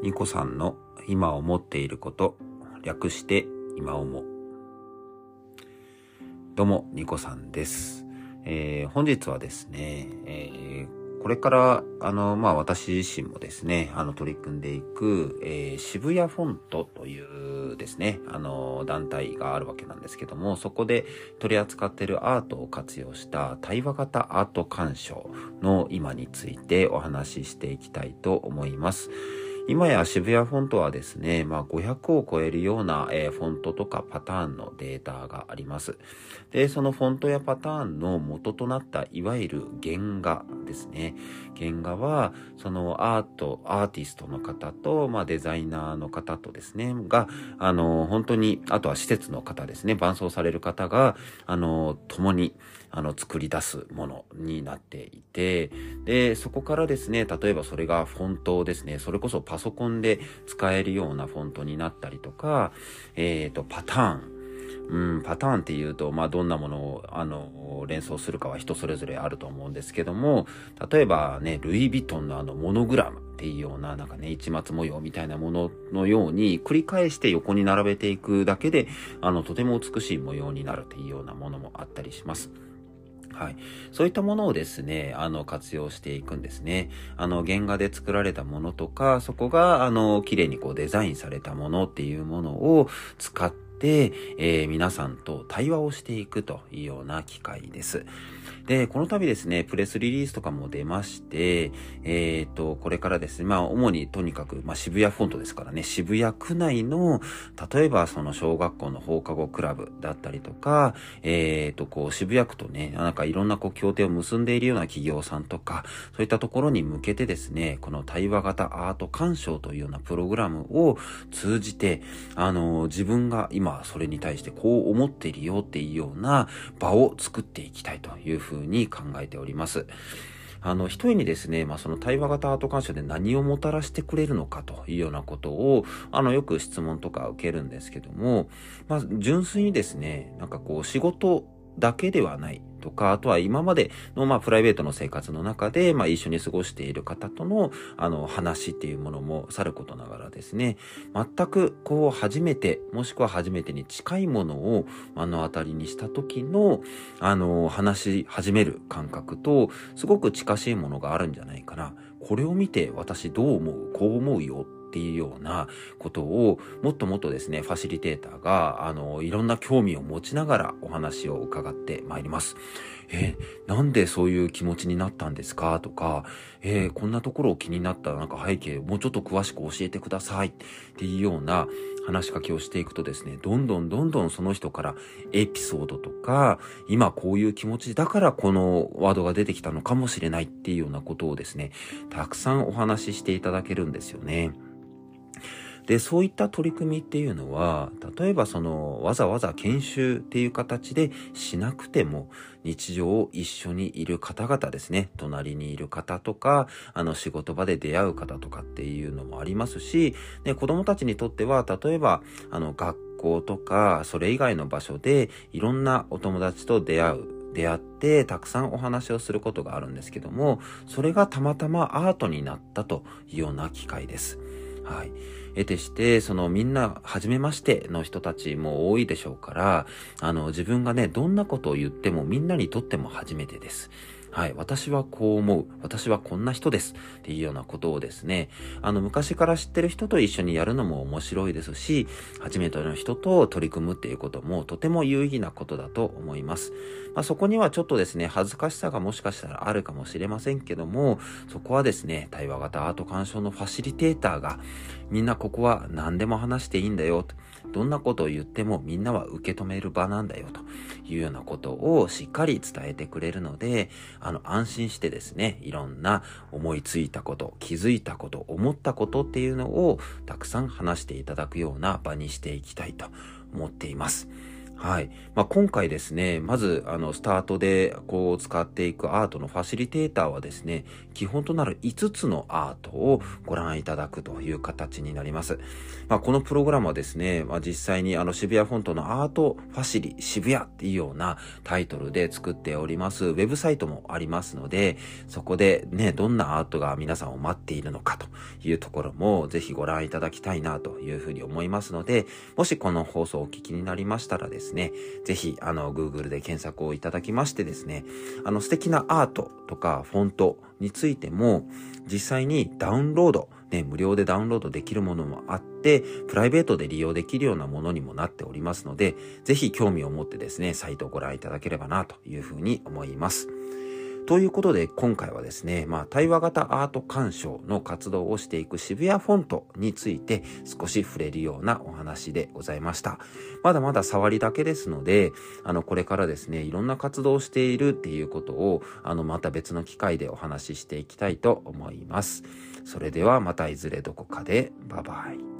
ニコさんの今思っていること、略して今思う。どうも、ニコさんです。えー本日はですね、えーこれから、あの、まあ、私自身もですね、あの、取り組んでいく、えー渋谷フォントというですね、あの、団体があるわけなんですけども、そこで取り扱っているアートを活用した対話型アート鑑賞の今についてお話ししていきたいと思います。今や渋谷フォントはですね、まあ、500を超えるような、えーフォントとかパターンのデータがあります。で、そのフォントやパターンの元となったいわゆる原画ですね。原画は、そのアート、アーティストの方と、まあ、デザイナーの方とですね、が、あの、本当に、あとは施設の方ですね、伴走される方が、あの、共に、あの、作り出すものになっていて、で、そこからですね、例えばそれがフォントですね、それこそパソコンで使えるようなフォントになったりとか、えっ、と、パターン、うん、パターンっていうと、まあ、どんなものを、あの、連想するかは人それぞれあると思うんですけども、例えばね、ルイ・ヴィトンのあの、モノグラムっていうような、なんかね、市松模様みたいなもののように、繰り返して横に並べていくだけで、あの、とても美しい模様になるっていうようなものもあったりします。はい。そういったものをですね、あの、活用していくんですね。あの、原画で作られたものとか、そこが、あの、綺麗にこうデザインされたものっていうものを使って、えー皆さんと対話をしていくというような機会です。で、この度ですね、プレスリリースとかも出まして、えっ、と、これからですね、まあ、主にとにかく、まあ、渋谷フォントですからね、渋谷区内の、例えばその小学校の放課後クラブだったりとか、えっ、と、こう、渋谷区とね、なんかいろんなこう、協定を結んでいるような企業さんとか、そういったところに向けてですね、この対話型アート鑑賞というようなプログラムを通じて、あの、自分が今それに対してこう思っているよっていうような場を作っていきたいというふうに考えております。あの、一重にですね、まあ、その対話型アート鑑賞で何をもたらしてくれるのかというようなことを、あの、よく質問とか受けるんですけども、まあ、純粋にですね、なんかこう、仕事だけではないとか、あとは今までの、まあ、プライベートの生活の中で、まあ、一緒に過ごしている方との、あの、話っていうものもさることながらですね、全くこう、初めて、もしくは初めてに近いものを目の当たりにした時の、あの、話し始める感覚と、すごく近しいものがあるんじゃないかな。これを見て私どう思う？こう思うよっていうようなことをもっともっとですね、ファシリテーターが、あの、いろんな興味を持ちながらお話を伺ってまいります。えーなんでそういう気持ちになったんですか？とか、えーこんなところを気になった？なんか背景もうちょっと詳しく教えてくださいっていうような話しかけをしていくとですね、どんどんどんどんその人からエピソードとか、今こういう気持ちだからこのワードが出てきたのかもしれないっていうようなことをですね、たくさんお話ししていただけるんですよね。で、そういった取り組みっていうのは、例えばその、わざわざ研修っていう形でしなくても、日常を一緒にいる方々ですね、隣にいる方とか、あの、仕事場で出会う方とかっていうのもありますし、で、子供たちにとっては、例えば、あの、学校とか、それ以外の場所で、いろんなお友達と出会う。出会ってたくさんお話をすることがあるんですけども、それがたまたまアートになったというような機会です。はい。得てして、そのみんな、初めましての人たちも多いでしょうから、あの、自分がね、どんなことを言ってもみんなにとっても初めてです。はい。私はこう思う。私はこんな人です。っていうようなことをですね、あの、昔から知ってる人と一緒にやるのも面白いですし、初めての人と取り組むっていうこともとても有意義なことだと思います。まあ、そこにはちょっとですね、恥ずかしさがもしかしたらあるかもしれませんけども、そこはですね、対話型アート鑑賞のファシリテーターが、みんなここは何でも話していいんだよと。どんなことを言ってもみんなは受け止める場なんだよというようなことをしっかり伝えてくれるので、あの安心してですね、いろんな思いついたこと、気づいたこと、思ったことっていうのをたくさん話していただくような場にしていきたいと思っています。はい。まあ、今回ですね、まず、あの、スタートで、こう、使っていくアートのファシリテーターはですね、基本となる5つのアートをご覧いただくという形になります。まあ、このプログラムはですね、まあ、実際にあの、渋谷フォントのアートファシリ渋谷っていうようなタイトルで作っております、ウェブサイトもありますので、そこでね、どんなアートが皆さんを待っているのかというところも、ぜひご覧いただきたいなというふうに思いますので、もしこの放送をお聞きになりましたらですね、ですね、ぜひ、あの、Google で検索をいただきましてですね、あの、素敵なアートとかフォントについても、実際にダウンロード、ね、無料でダウンロードできるものもあって、プライベートで利用できるようなものにもなっておりますので、ぜひ興味を持ってですね、サイトをご覧いただければなというふうに思います。ということで今回はですね、まあ対話型アート鑑賞の活動をしていく渋谷フォントについて少し触れるようなお話でございました。まだまだ触りだけですので、あのこれからですね、いろんな活動をしているっていうことをあのまた別の機会でお話ししていきたいと思います。それではまたいずれどこかでバイバイ。